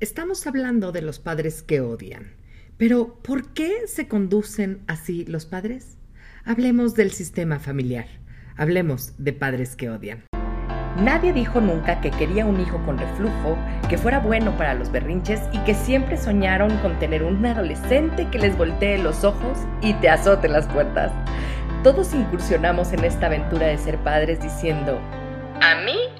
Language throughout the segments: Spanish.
Estamos hablando de los padres que odian. Pero, ¿por qué se conducen así los padres? Hablemos del sistema familiar. Hablemos de padres que odian. Nadie dijo nunca que quería un hijo con reflujo, que fuera bueno para los berrinches y que siempre soñaron con tener un adolescente que les voltee los ojos y te azote las puertas. Todos incursionamos en esta aventura de ser padres diciendo, a mí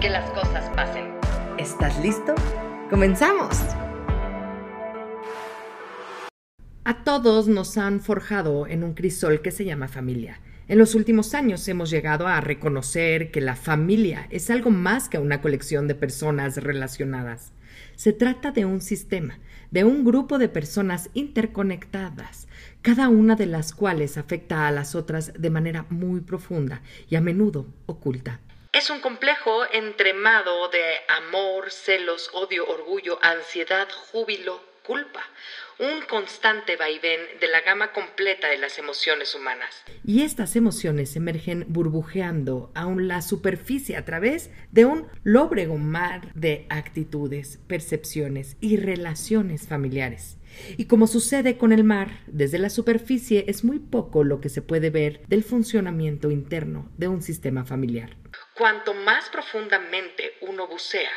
que las cosas pasen. ¿Estás listo? ¡Comenzamos! A todos nos han forjado en un crisol que se llama familia. En los últimos años hemos llegado a reconocer que la familia es algo más que una colección de personas relacionadas. Se trata de un sistema, de un grupo de personas interconectadas, cada una de las cuales afecta a las otras de manera muy profunda y a menudo oculta. Es un complejo entremado de amor, celos, odio, orgullo, ansiedad, júbilo, culpa, un constante vaivén de la gama completa de las emociones humanas. Y estas emociones emergen burbujeando aún la superficie a través de un lóbrego mar de actitudes, percepciones y relaciones familiares. Y como sucede con el mar, desde la superficie es muy poco lo que se puede ver del funcionamiento interno de un sistema familiar. Cuanto más profundamente uno bucea,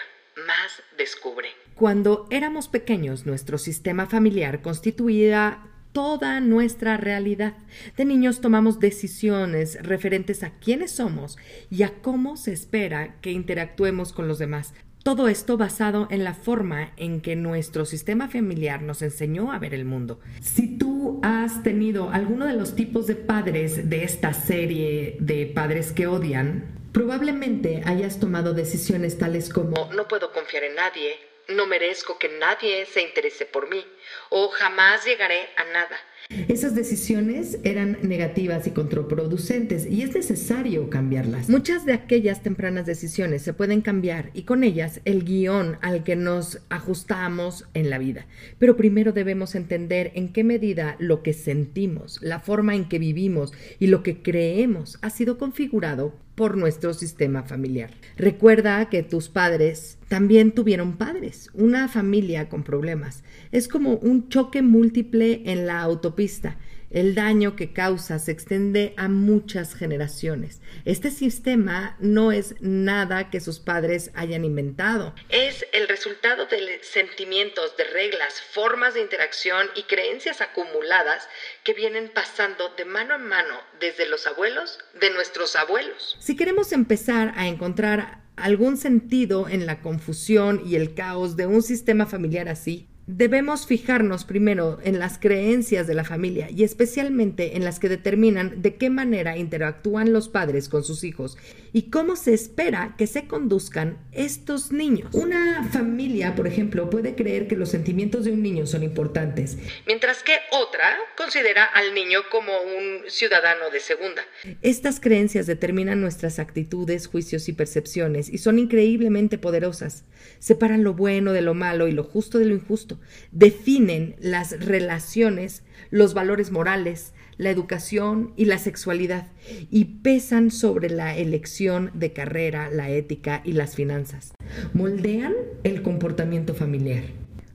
más descubre. Cuando éramos pequeños, nuestro sistema familiar constituía toda nuestra realidad. De niños tomamos decisiones referentes a quiénes somos y a cómo se espera que interactuemos con los demás. Todo esto basado en la forma en que nuestro sistema familiar nos enseñó a ver el mundo. Si tú has tenido alguno de los tipos de padres de esta serie de padres que odian, Probablemente hayas tomado decisiones tales como no puedo confiar en nadie, no merezco que nadie se interese por mí o jamás llegaré a nada. Esas decisiones eran negativas y contraproducentes y es necesario cambiarlas. Muchas de aquellas tempranas decisiones se pueden cambiar y con ellas el guion al que nos ajustamos en la vida. Pero primero debemos entender en qué medida lo que sentimos, la forma en que vivimos y lo que creemos ha sido configurado por nuestro sistema familiar. Recuerda que tus padres también tuvieron padres, una familia con problemas. Es como un choque múltiple en la autopista el daño que causa se extiende a muchas generaciones. Este sistema no es nada que sus padres hayan inventado. Es el resultado de sentimientos, de reglas, formas de interacción y creencias acumuladas que vienen pasando de mano en mano desde los abuelos de nuestros abuelos. Si queremos empezar a encontrar algún sentido en la confusión y el caos de un sistema familiar así, Debemos fijarnos primero en las creencias de la familia y especialmente en las que determinan de qué manera interactúan los padres con sus hijos y cómo se espera que se conduzcan estos niños. Una familia, por ejemplo, puede creer que los sentimientos de un niño son importantes, mientras que otra considera al niño como un ciudadano de segunda. Estas creencias determinan nuestras actitudes, juicios y percepciones y son increíblemente poderosas. Separan lo bueno de lo malo y lo justo de lo injusto definen las relaciones, los valores morales, la educación y la sexualidad y pesan sobre la elección de carrera, la ética y las finanzas. Moldean el comportamiento familiar.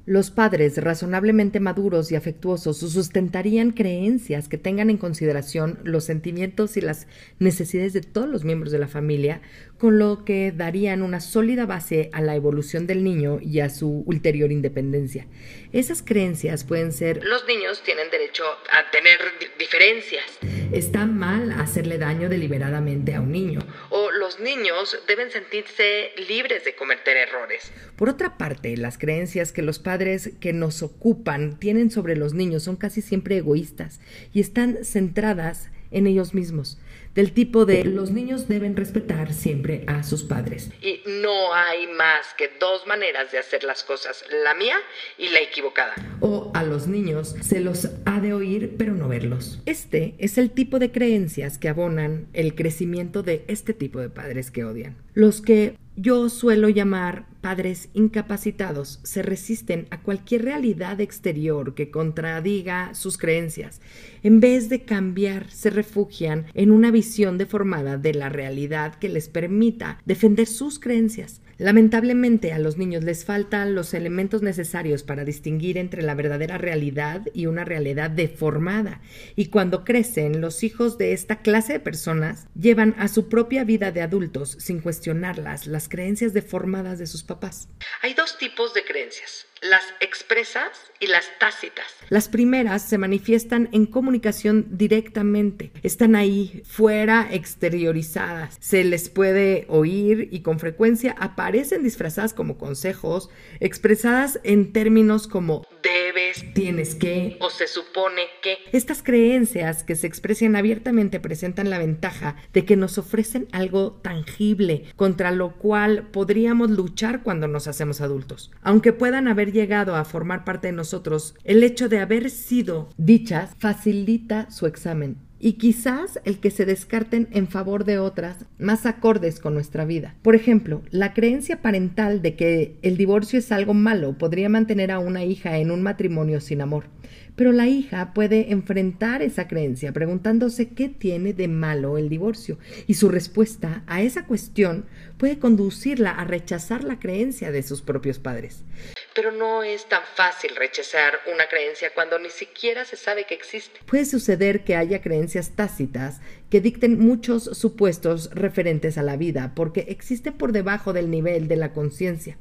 Los padres razonablemente maduros y afectuosos sustentarían creencias que tengan en consideración los sentimientos y las necesidades de todos los miembros de la familia, con lo que darían una sólida base a la evolución del niño y a su ulterior independencia. Esas creencias pueden ser los niños tienen derecho a tener diferencias. Está mal hacerle daño deliberadamente a un niño. O los niños deben sentirse libres de cometer errores. Por otra parte, las creencias que los padres que nos ocupan tienen sobre los niños son casi siempre egoístas y están centradas en ellos mismos, del tipo de los niños deben respetar siempre a sus padres. Y no hay más que dos maneras de hacer las cosas, la mía y la equivocada. O a los niños se los ha de oír pero no verlos. Este es el tipo de creencias que abonan el crecimiento de este tipo de padres que odian. Los que yo suelo llamar padres incapacitados se resisten a cualquier realidad exterior que contradiga sus creencias. En vez de cambiar, se refugian en una visión deformada de la realidad que les permita defender sus creencias. Lamentablemente a los niños les faltan los elementos necesarios para distinguir entre la verdadera realidad y una realidad deformada. Y cuando crecen, los hijos de esta clase de personas llevan a su propia vida de adultos sin cuestionarlas las creencias deformadas de sus Hay dos tipos de creencias las expresas y las tácitas. Las primeras se manifiestan en comunicación directamente, están ahí, fuera, exteriorizadas, se les puede oír y con frecuencia aparecen disfrazadas como consejos, expresadas en términos como debes, tienes que o se supone que. Estas creencias que se expresan abiertamente presentan la ventaja de que nos ofrecen algo tangible contra lo cual podríamos luchar cuando nos hacemos adultos. Aunque puedan haber llegado a formar parte de nosotros, el hecho de haber sido dichas facilita su examen y quizás el que se descarten en favor de otras más acordes con nuestra vida. Por ejemplo, la creencia parental de que el divorcio es algo malo podría mantener a una hija en un matrimonio sin amor. Pero la hija puede enfrentar esa creencia preguntándose qué tiene de malo el divorcio y su respuesta a esa cuestión puede conducirla a rechazar la creencia de sus propios padres. Pero no es tan fácil rechazar una creencia cuando ni siquiera se sabe que existe. Puede suceder que haya creencias tácitas que dicten muchos supuestos referentes a la vida porque existen por debajo del nivel de la conciencia.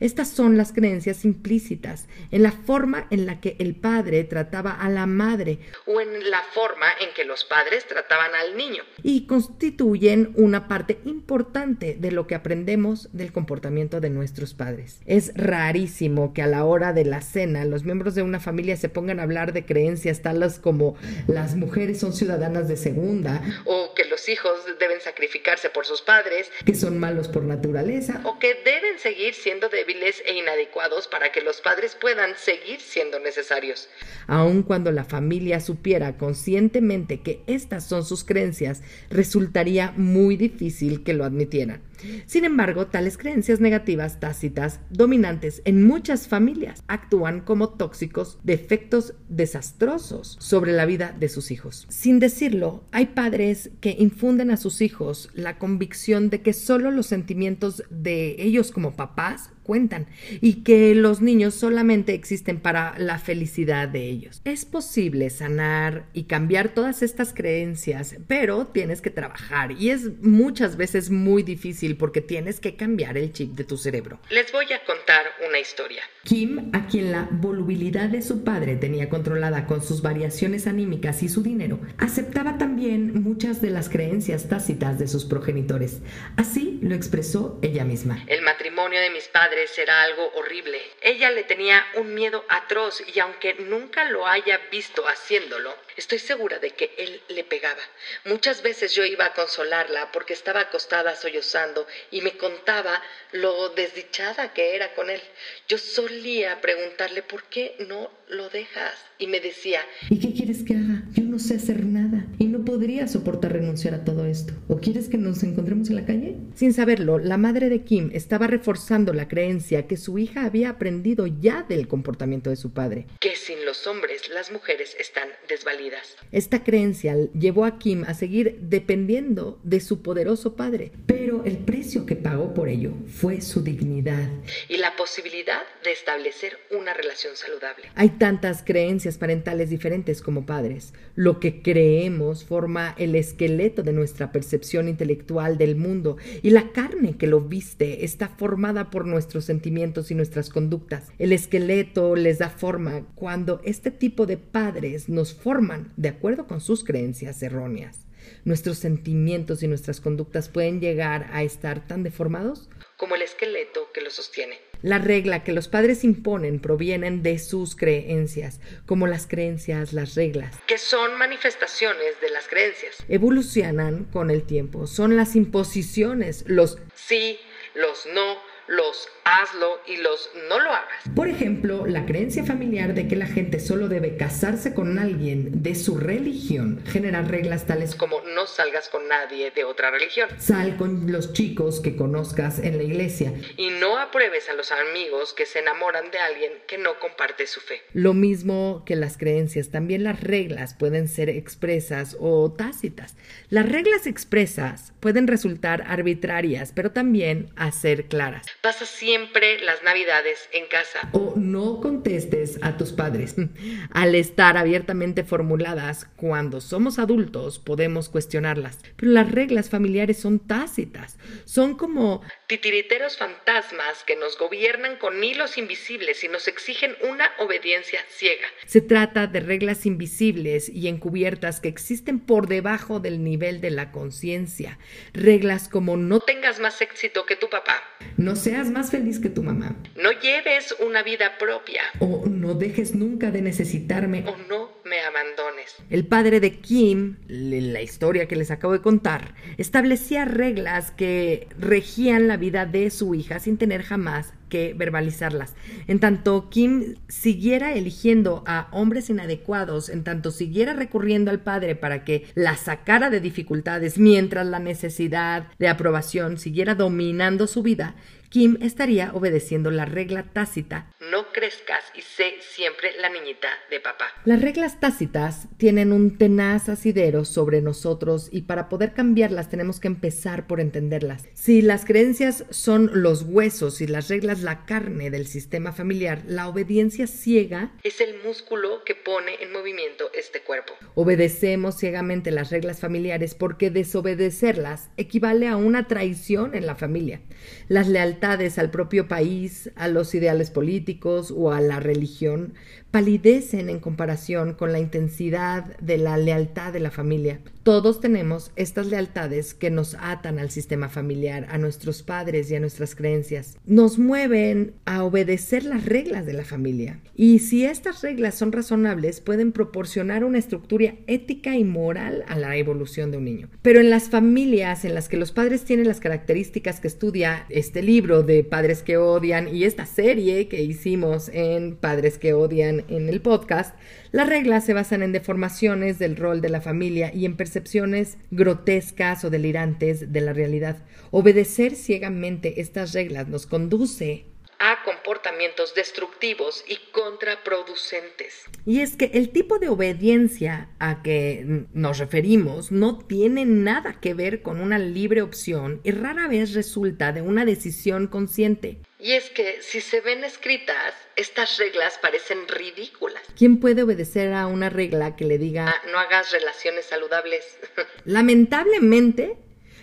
Estas son las creencias implícitas en la forma en la que el padre trataba a la madre o en la forma en que los padres trataban al niño. y constituyen una parte importante de lo que aprendemos del comportamiento de nuestros padres. Es rarísimo que a la hora de la cena los miembros de una familia se pongan a hablar de creencias tales como las mujeres son ciudadanas de segunda o que los hijos deben sacrificarse por sus padres, que son malos por naturaleza. O que deben seguir siendo débiles e inadecuados para que los padres puedan seguir siendo necesarios. Aun cuando la familia supiera conscientemente que estas son sus creencias, resultaría muy difícil que lo admitieran. Sin embargo, tales creencias negativas tácitas dominantes en muchas familias actúan como tóxicos de efectos desastrosos sobre la vida de sus hijos. Sin decirlo, hay padres que infunden a sus hijos la convicción de que solo los sentimientos de ellos como papás cuentan y que los niños solamente existen para la felicidad de ellos. Es posible sanar y cambiar todas estas creencias, pero tienes que trabajar y es muchas veces muy difícil porque tienes que cambiar el chip de tu cerebro. Les voy a contar una historia. Kim, a quien la volubilidad de su padre tenía controlada con sus variaciones anímicas y su dinero, aceptaba también muchas de las creencias tácitas de sus progenitores. Así lo expresó ella misma. El matrimonio de mis padres era algo horrible. Ella le tenía un miedo atroz y aunque nunca lo haya visto haciéndolo, estoy segura de que él le pegaba. Muchas veces yo iba a consolarla porque estaba acostada sollozando y me contaba lo desdichada que era con él. Yo solía preguntarle por qué no lo dejas y me decía, ¿y qué quieres que haga? Yo no sé hacer nada y no podría soportar renunciar a todo esto. ¿O quieres que nos encontremos en la calle? Sin saberlo, la madre de Kim estaba reforzando la creencia que su hija había aprendido ya del comportamiento de su padre. Que sin los hombres las mujeres están desvalidas. Esta creencia llevó a Kim a seguir dependiendo de su poderoso padre, pero el precio que pagó por ello fue su dignidad y la posibilidad de establecer una relación saludable. Hay tantas creencias parentales diferentes como padres. Lo que creemos forma el esqueleto de nuestra percepción intelectual del mundo y la carne que lo viste está formada por nuestros sentimientos y nuestras conductas. El esqueleto les da forma cuando este tipo de padres nos forman de acuerdo con sus creencias erróneas. Nuestros sentimientos y nuestras conductas pueden llegar a estar tan deformados como el esqueleto que lo sostiene. La regla que los padres imponen provienen de sus creencias, como las creencias, las reglas, que son manifestaciones de las creencias. Evolucionan con el tiempo, son las imposiciones, los sí, los no, los hazlo y los no lo hagas. Por ejemplo, la creencia familiar de que la gente solo debe casarse con alguien de su religión genera reglas tales como no salgas con nadie de otra religión. Sal con los chicos que conozcas en la iglesia. Y no apruebes a los amigos que se enamoran de alguien que no comparte su fe. Lo mismo que las creencias, también las reglas pueden ser expresas o tácitas. Las reglas expresas pueden resultar arbitrarias, pero también hacer claras. Pasa siempre las navidades en casa. O no contestes a tus padres. Al estar abiertamente formuladas, cuando somos adultos podemos cuestionarlas. Pero las reglas familiares son tácitas. Son como titiriteros fantasmas que nos gobiernan con hilos invisibles y nos exigen una obediencia ciega. Se trata de reglas invisibles y encubiertas que existen por debajo del nivel de la conciencia. Reglas como no tengas más éxito que tu papá. No seas más feliz que tu mamá. No lleves una vida propia. O no dejes nunca de necesitarme. O no me abandones. El padre de Kim, la historia que les acabo de contar, establecía reglas que regían la vida de su hija sin tener jamás que verbalizarlas. En tanto Kim siguiera eligiendo a hombres inadecuados, en tanto siguiera recurriendo al padre para que la sacara de dificultades, mientras la necesidad de aprobación siguiera dominando su vida, Kim estaría obedeciendo la regla tácita no crezcas y sé siempre la niñita de papá. Las reglas tácitas tienen un tenaz asidero sobre nosotros y para poder cambiarlas tenemos que empezar por entenderlas. Si las creencias son los huesos y las reglas la carne del sistema familiar, la obediencia ciega es el músculo que pone en movimiento este cuerpo. Obedecemos ciegamente las reglas familiares porque desobedecerlas equivale a una traición en la familia. Las lealtades al propio país, a los ideales políticos o a la religión palidecen en comparación con la intensidad de la lealtad de la familia. Todos tenemos estas lealtades que nos atan al sistema familiar, a nuestros padres y a nuestras creencias. Nos mueven a obedecer las reglas de la familia. Y si estas reglas son razonables, pueden proporcionar una estructura ética y moral a la evolución de un niño. Pero en las familias en las que los padres tienen las características que estudia este libro de Padres que odian y esta serie que hicimos en Padres que odian en el podcast, las reglas se basan en deformaciones del rol de la familia y en percepciones grotescas o delirantes de la realidad. Obedecer ciegamente estas reglas nos conduce a comportamientos destructivos y contraproducentes. Y es que el tipo de obediencia a que nos referimos no tiene nada que ver con una libre opción y rara vez resulta de una decisión consciente. Y es que si se ven escritas, estas reglas parecen ridículas. ¿Quién puede obedecer a una regla que le diga no hagas relaciones saludables? Lamentablemente,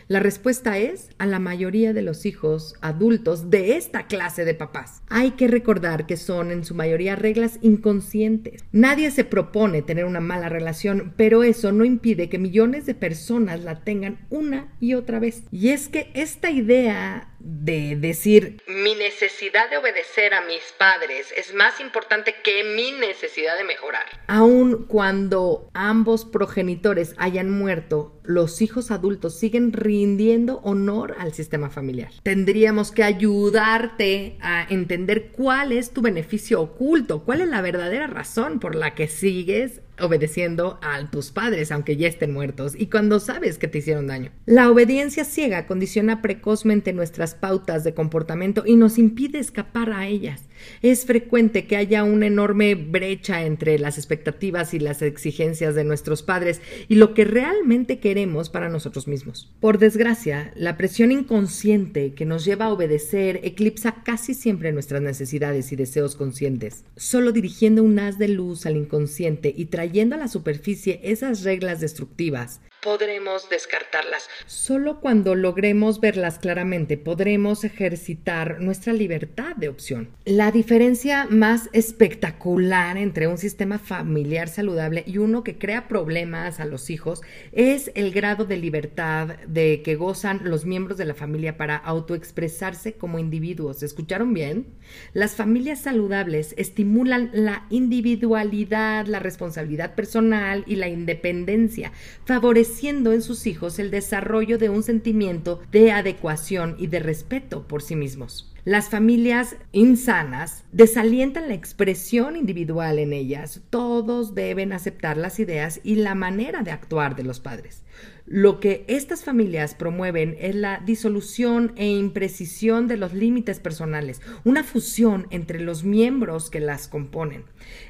la respuesta es a la mayoría de los hijos adultos de esta clase de papás. Hay que recordar que son en su mayoría reglas inconscientes. Nadie se propone tener una mala relación, pero eso no impide que millones de personas la tengan una y otra vez. Y es que esta idea de decir mi necesidad de obedecer a mis padres es más importante que mi necesidad de mejorar. Aun cuando ambos progenitores hayan muerto, los hijos adultos siguen rindiendo honor al sistema familiar. Tendríamos que ayudarte a entender cuál es tu beneficio oculto, cuál es la verdadera razón por la que sigues obedeciendo a tus padres, aunque ya estén muertos, y cuando sabes que te hicieron daño. La obediencia ciega condiciona precozmente nuestras pautas de comportamiento y nos impide escapar a ellas. Es frecuente que haya una enorme brecha entre las expectativas y las exigencias de nuestros padres y lo que realmente queremos para nosotros mismos. Por desgracia, la presión inconsciente que nos lleva a obedecer eclipsa casi siempre nuestras necesidades y deseos conscientes. Solo dirigiendo un haz de luz al inconsciente y trayendo a la superficie esas reglas destructivas, podremos descartarlas. Solo cuando logremos verlas claramente podremos ejercitar nuestra libertad de opción. La diferencia más espectacular entre un sistema familiar saludable y uno que crea problemas a los hijos es el grado de libertad de que gozan los miembros de la familia para autoexpresarse como individuos. ¿Escucharon bien? Las familias saludables estimulan la individualidad, la responsabilidad personal y la independencia, favoreciendo en sus hijos el desarrollo de un sentimiento de adecuación y de respeto por sí mismos. Las familias insanas desalientan la expresión individual en ellas. Todos deben aceptar las ideas y la manera de actuar de los padres. Lo que estas familias promueven es la disolución e imprecisión de los límites personales, una fusión entre los miembros que las componen.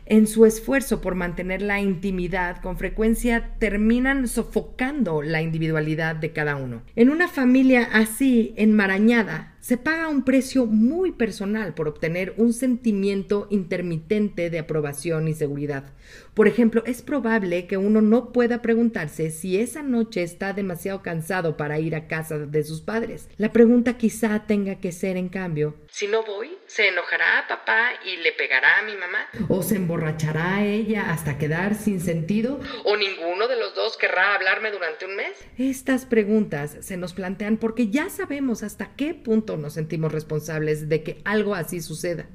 En su esfuerzo por mantener la intimidad, con frecuencia terminan sofocando la individualidad de cada uno. En una familia así enmarañada, se paga un precio muy personal por obtener un sentimiento intermitente de aprobación y seguridad. Por ejemplo, es probable que uno no pueda preguntarse si esa noche está demasiado cansado para ir a casa de sus padres. La pregunta quizá tenga que ser, en cambio, si no voy, ¿se enojará a papá y le pegará a mi mamá? ¿O se emborrachará ella hasta quedar sin sentido? ¿O ninguno de los dos querrá hablarme durante un mes? Estas preguntas se nos plantean porque ya sabemos hasta qué punto nos sentimos responsables de que algo así suceda.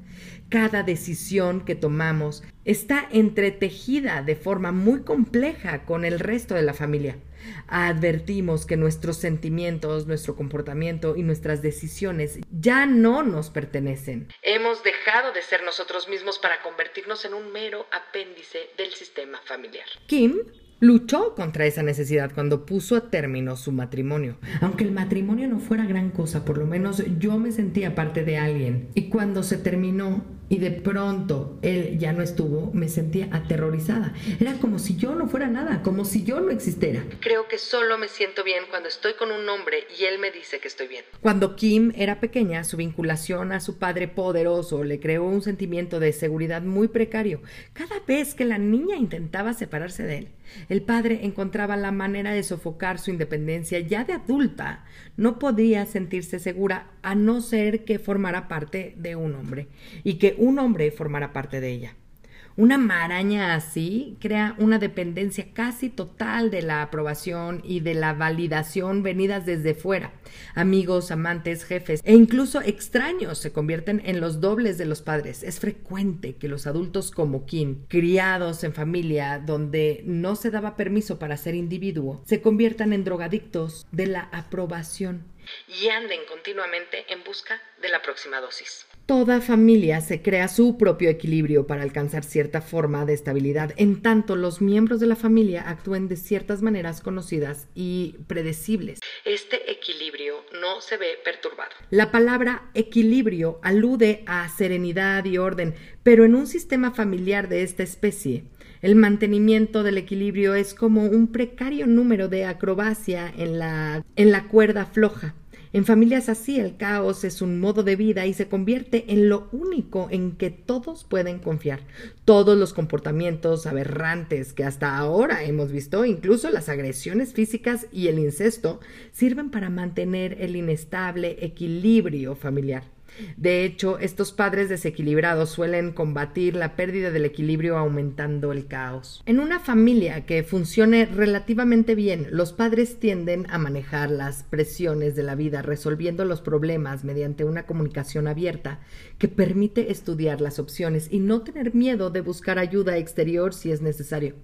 Cada decisión que tomamos está entretejida de forma muy compleja con el resto de la familia. Advertimos que nuestros sentimientos, nuestro comportamiento y nuestras decisiones ya no nos pertenecen. Hemos dejado de ser nosotros mismos para convertirnos en un mero apéndice del sistema familiar. Kim Luchó contra esa necesidad cuando puso a término su matrimonio. Aunque el matrimonio no fuera gran cosa, por lo menos yo me sentía parte de alguien. Y cuando se terminó y de pronto él ya no estuvo, me sentía aterrorizada. Era como si yo no fuera nada, como si yo no existiera. Creo que solo me siento bien cuando estoy con un hombre y él me dice que estoy bien. Cuando Kim era pequeña, su vinculación a su padre poderoso le creó un sentimiento de seguridad muy precario. Cada vez que la niña intentaba separarse de él, el padre encontraba la manera de sofocar su independencia ya de adulta. No podía sentirse segura a no ser que formara parte de un hombre y que un hombre formara parte de ella. Una maraña así crea una dependencia casi total de la aprobación y de la validación venidas desde fuera. Amigos, amantes, jefes e incluso extraños se convierten en los dobles de los padres. Es frecuente que los adultos como Kim, criados en familia donde no se daba permiso para ser individuo, se conviertan en drogadictos de la aprobación y anden continuamente en busca de la próxima dosis. Toda familia se crea su propio equilibrio para alcanzar cierta forma de estabilidad, en tanto los miembros de la familia actúen de ciertas maneras conocidas y predecibles. Este equilibrio no se ve perturbado. La palabra equilibrio alude a serenidad y orden, pero en un sistema familiar de esta especie, el mantenimiento del equilibrio es como un precario número de acrobacia en la, en la cuerda floja. En familias así el caos es un modo de vida y se convierte en lo único en que todos pueden confiar. Todos los comportamientos aberrantes que hasta ahora hemos visto, incluso las agresiones físicas y el incesto, sirven para mantener el inestable equilibrio familiar. De hecho, estos padres desequilibrados suelen combatir la pérdida del equilibrio aumentando el caos. En una familia que funcione relativamente bien, los padres tienden a manejar las presiones de la vida resolviendo los problemas mediante una comunicación abierta que permite estudiar las opciones y no tener miedo de buscar ayuda exterior si es necesario.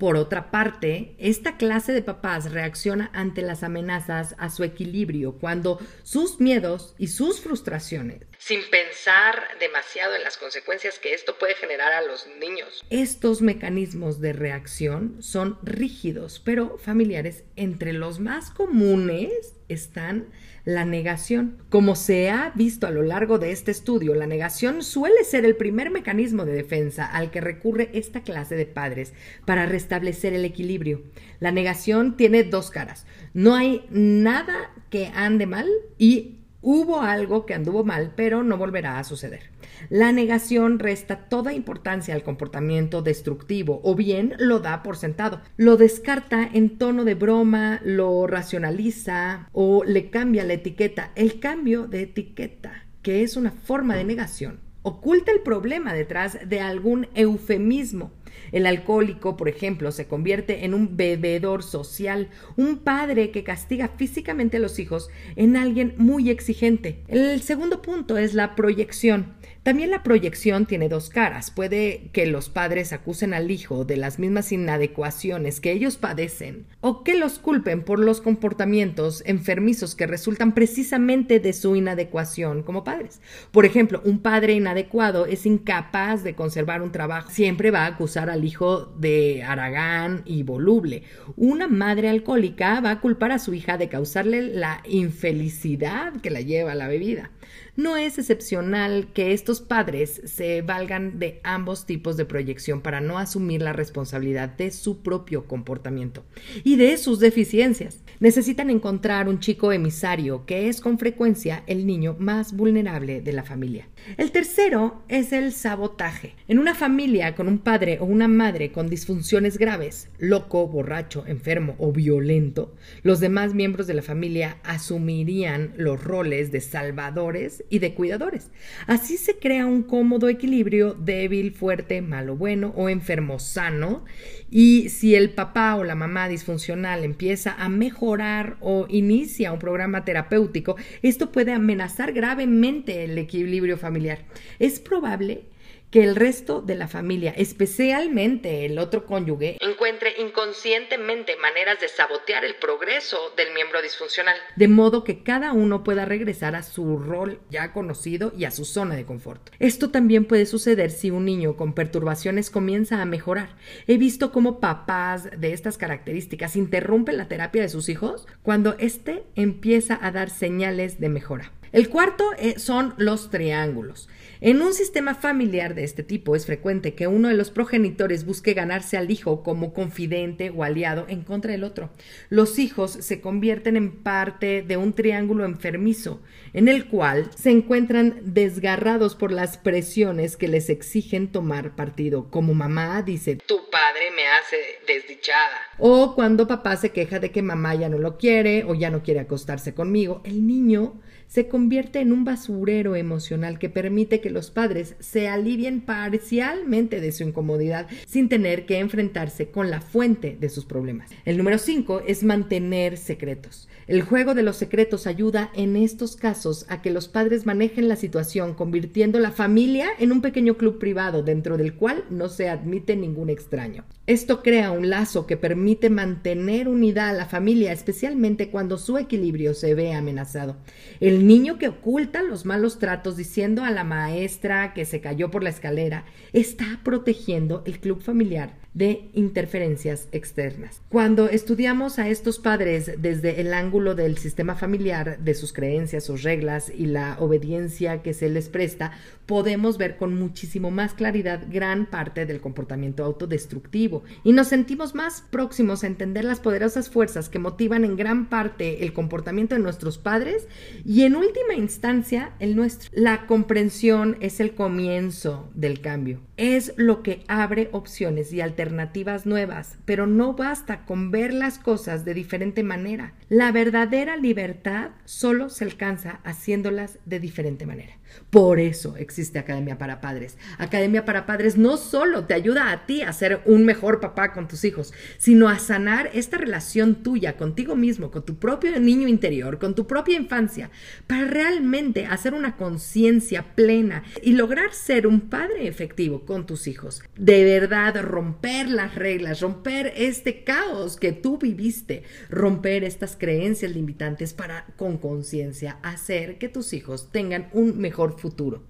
Por otra parte, esta clase de papás reacciona ante las amenazas a su equilibrio cuando sus miedos y sus frustraciones, sin pensar demasiado en las consecuencias que esto puede generar a los niños. Estos mecanismos de reacción son rígidos, pero familiares. Entre los más comunes están la negación. Como se ha visto a lo largo de este estudio, la negación suele ser el primer mecanismo de defensa al que recurre esta clase de padres para restablecer el equilibrio. La negación tiene dos caras. No hay nada que ande mal y hubo algo que anduvo mal, pero no volverá a suceder. La negación resta toda importancia al comportamiento destructivo o bien lo da por sentado. Lo descarta en tono de broma, lo racionaliza o le cambia la etiqueta. El cambio de etiqueta, que es una forma de negación, oculta el problema detrás de algún eufemismo el alcohólico, por ejemplo, se convierte en un bebedor social, un padre que castiga físicamente a los hijos en alguien muy exigente. El segundo punto es la proyección. También la proyección tiene dos caras. Puede que los padres acusen al hijo de las mismas inadecuaciones que ellos padecen o que los culpen por los comportamientos enfermizos que resultan precisamente de su inadecuación como padres. Por ejemplo, un padre inadecuado es incapaz de conservar un trabajo. Siempre va a acusar al hijo de aragán y voluble. Una madre alcohólica va a culpar a su hija de causarle la infelicidad que la lleva a la bebida. No es excepcional que estos padres se valgan de ambos tipos de proyección para no asumir la responsabilidad de su propio comportamiento y de sus deficiencias. Necesitan encontrar un chico emisario que es con frecuencia el niño más vulnerable de la familia. El tercero es el sabotaje. En una familia con un padre o una madre con disfunciones graves, loco, borracho, enfermo o violento, los demás miembros de la familia asumirían los roles de salvadores y de cuidadores. Así se crea un cómodo equilibrio débil, fuerte, malo, bueno o enfermo, sano. Y si el papá o la mamá disfuncional empieza a mejorar o inicia un programa terapéutico, esto puede amenazar gravemente el equilibrio familiar. Es probable que el resto de la familia, especialmente el otro cónyuge, encuentre inconscientemente maneras de sabotear el progreso del miembro disfuncional, de modo que cada uno pueda regresar a su rol ya conocido y a su zona de confort. Esto también puede suceder si un niño con perturbaciones comienza a mejorar. He visto cómo papás de estas características interrumpen la terapia de sus hijos cuando éste empieza a dar señales de mejora. El cuarto eh, son los triángulos. En un sistema familiar de este tipo es frecuente que uno de los progenitores busque ganarse al hijo como confidente o aliado en contra del otro. Los hijos se convierten en parte de un triángulo enfermizo, en el cual se encuentran desgarrados por las presiones que les exigen tomar partido. Como mamá dice, tu padre me hace desdichada. O cuando papá se queja de que mamá ya no lo quiere o ya no quiere acostarse conmigo, el niño se convierte en un basurero emocional que permite que los padres se alivien parcialmente de su incomodidad sin tener que enfrentarse con la fuente de sus problemas. El número 5 es mantener secretos. El juego de los secretos ayuda en estos casos a que los padres manejen la situación convirtiendo la familia en un pequeño club privado dentro del cual no se admite ningún extraño. Esto crea un lazo que permite mantener unidad a la familia, especialmente cuando su equilibrio se ve amenazado. El niño que oculta los malos tratos diciendo a la maestra que se cayó por la escalera está protegiendo el club familiar de interferencias externas. Cuando estudiamos a estos padres desde el ángulo del sistema familiar, de sus creencias o reglas y la obediencia que se les presta, podemos ver con muchísimo más claridad gran parte del comportamiento autodestructivo y nos sentimos más próximos a entender las poderosas fuerzas que motivan en gran parte el comportamiento de nuestros padres y en última instancia el nuestro. La comprensión es el comienzo del cambio, es lo que abre opciones y alternativas nuevas, pero no basta con ver las cosas de diferente manera. La verdadera libertad solo se alcanza haciéndolas de diferente manera. Por eso existe Academia para Padres. Academia para Padres no solo te ayuda a ti a ser un mejor papá con tus hijos, sino a sanar esta relación tuya contigo mismo, con tu propio niño interior, con tu propia infancia, para realmente hacer una conciencia plena y lograr ser un padre efectivo con tus hijos. De verdad, romper las reglas, romper este caos que tú viviste, romper estas creencias limitantes para con conciencia hacer que tus hijos tengan un mejor futuro.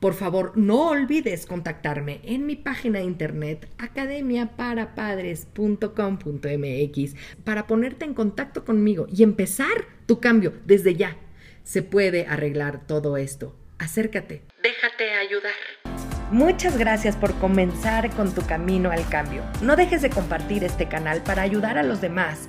Por favor, no olvides contactarme en mi página de internet academiaparapadres.com.mx para ponerte en contacto conmigo y empezar tu cambio desde ya. Se puede arreglar todo esto. Acércate, déjate ayudar. Muchas gracias por comenzar con tu camino al cambio. No dejes de compartir este canal para ayudar a los demás